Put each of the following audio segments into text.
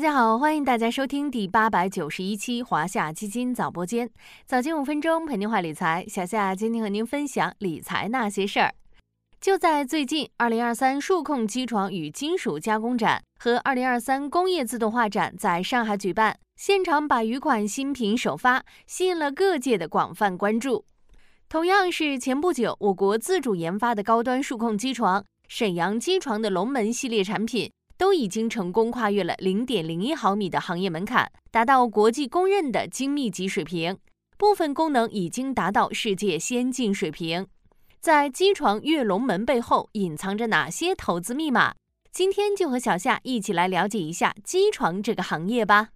大家好，欢迎大家收听第八百九十一期华夏基金早播间，早间五分钟陪您话理财。小夏今天和您分享理财那些事儿。就在最近，二零二三数控机床与金属加工展和二零二三工业自动化展在上海举办，现场百余款新品首发，吸引了各界的广泛关注。同样是前不久，我国自主研发的高端数控机床沈阳机床的龙门系列产品，都已经成功跨越了零点零一毫米的行业门槛，达到国际公认的精密级水平，部分功能已经达到世界先进水平。在机床跃龙门背后隐藏着哪些投资密码？今天就和小夏一起来了解一下机床这个行业吧。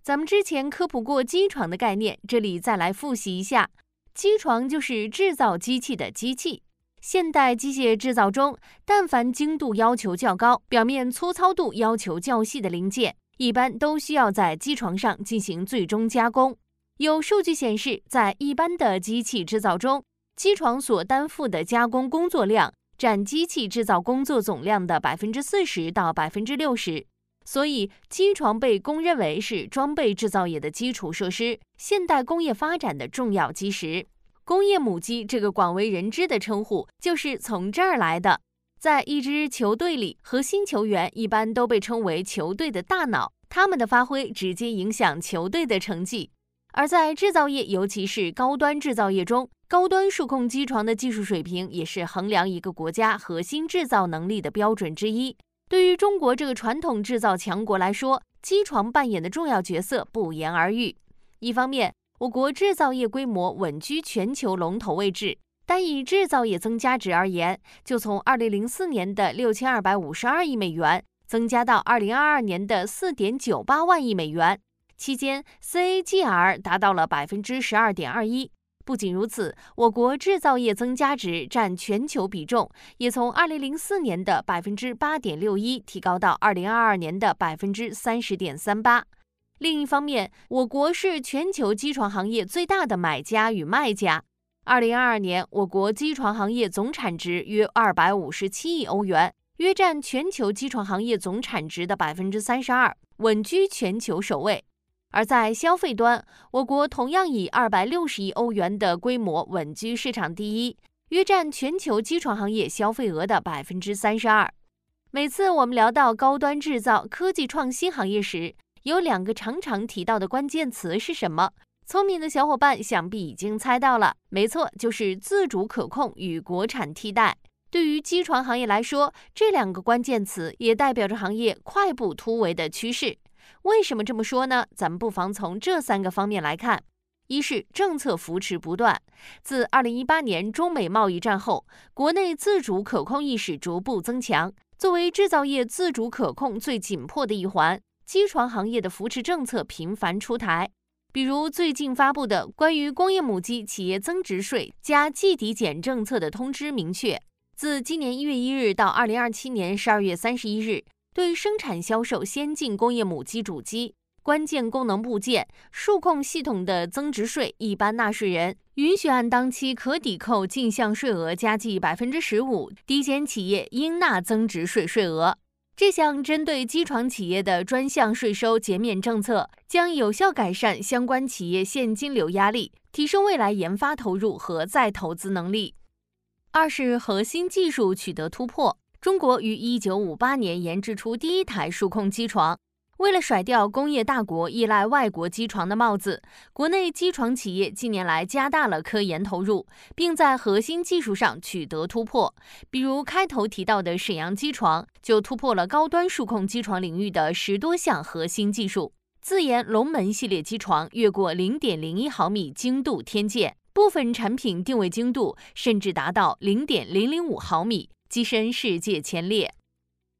咱们之前科普过机床的概念，这里再来复习一下：机床就是制造机器的机器。现代机械制造中，但凡精度要求较高、表面粗糙度要求较细的零件，一般都需要在机床上进行最终加工。有数据显示，在一般的机器制造中，机床所担负的加工工作量占机器制造工作总量的百分之四十到百分之六十，所以机床被公认为是装备制造业的基础设施，现代工业发展的重要基石。工业母机这个广为人知的称呼就是从这儿来的。在一支球队里，核心球员一般都被称为球队的大脑，他们的发挥直接影响球队的成绩。而在制造业，尤其是高端制造业中，高端数控机床的技术水平也是衡量一个国家核心制造能力的标准之一。对于中国这个传统制造强国来说，机床扮演的重要角色不言而喻。一方面，我国制造业规模稳居全球龙头位置，单以制造业增加值而言，就从2004年的6252亿美元增加到2022年的4.98万亿美元，期间 CAGR 达到了百分之十二点二一。不仅如此，我国制造业增加值占全球比重也从二零零四年的百分之八点六一提高到二零二二年的百分之三十点三八。另一方面，我国是全球机床行业最大的买家与卖家。二零二二年，我国机床行业总产值约二百五十七亿欧元，约占全球机床行业总产值的百分之三十二，稳居全球首位。而在消费端，我国同样以二百六十亿欧元的规模稳居市场第一，约占全球机床行业消费额的百分之三十二。每次我们聊到高端制造、科技创新行业时，有两个常常提到的关键词是什么？聪明的小伙伴想必已经猜到了，没错，就是自主可控与国产替代。对于机床行业来说，这两个关键词也代表着行业快步突围的趋势。为什么这么说呢？咱们不妨从这三个方面来看：一是政策扶持不断，自二零一八年中美贸易战后，国内自主可控意识逐步增强。作为制造业自主可控最紧迫的一环，机床行业的扶持政策频繁出台。比如最近发布的关于工业母机企业增值税加计抵减政策的通知明确，自今年一月一日到二零二七年十二月三十一日。对生产销售先进工业母机主机、关键功能部件、数控系统的增值税，一般纳税人允许按当期可抵扣进项税额加计百分之十五，抵减企业应纳增值税税额。这项针对机床企业的专项税收减免政策，将有效改善相关企业现金流压力，提升未来研发投入和再投资能力。二是核心技术取得突破。中国于一九五八年研制出第一台数控机床。为了甩掉工业大国依赖外国机床的帽子，国内机床企业近年来加大了科研投入，并在核心技术上取得突破。比如开头提到的沈阳机床，就突破了高端数控机床领域的十多项核心技术。自研龙门系列机床越过零点零一毫米精度天界，部分产品定位精度甚至达到零点零零五毫米。跻身世界前列。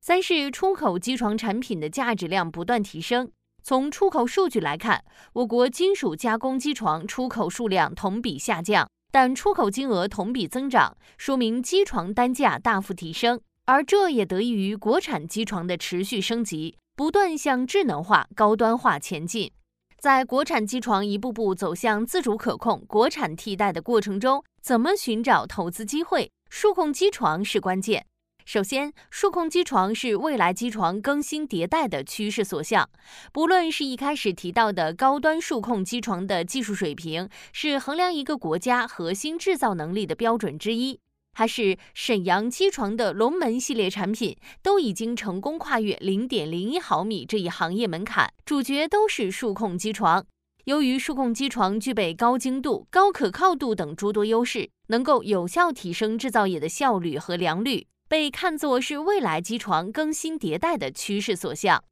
三是出口机床产品的价值量不断提升。从出口数据来看，我国金属加工机床出口数量同比下降，但出口金额同比增长，说明机床单价大幅提升。而这也得益于国产机床的持续升级，不断向智能化、高端化前进。在国产机床一步步走向自主可控、国产替代的过程中，怎么寻找投资机会？数控机床是关键，首先，数控机床是未来机床更新迭代的趋势所向。不论是一开始提到的高端数控机床的技术水平，是衡量一个国家核心制造能力的标准之一，还是沈阳机床的龙门系列产品，都已经成功跨越零点零一毫米这一行业门槛。主角都是数控机床。由于数控机床具备高精度、高可靠度等诸多优势，能够有效提升制造业的效率和良率。被看作是未来机床更新迭代的趋势所向。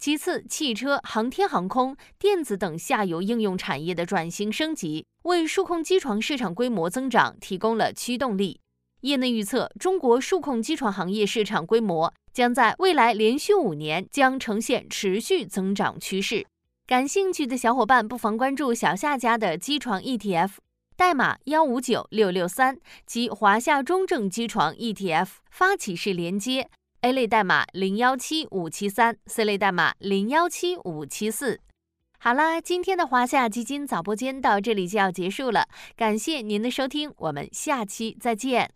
其次，汽车、航天航空、电子等下游应用产业的转型升级，为数控机床市场规模增长提供了驱动力。业内预测，中国数控机床行业市场规模将在未来连续五年将呈现持续增长趋势。感兴趣的小伙伴不妨关注小夏家的机床 ETF。代码幺五九六六三及华夏中证机床 ETF 发起式连接，A 类代码零幺七五七三，C 类代码零幺七五七四。好啦，今天的华夏基金早播间到这里就要结束了，感谢您的收听，我们下期再见。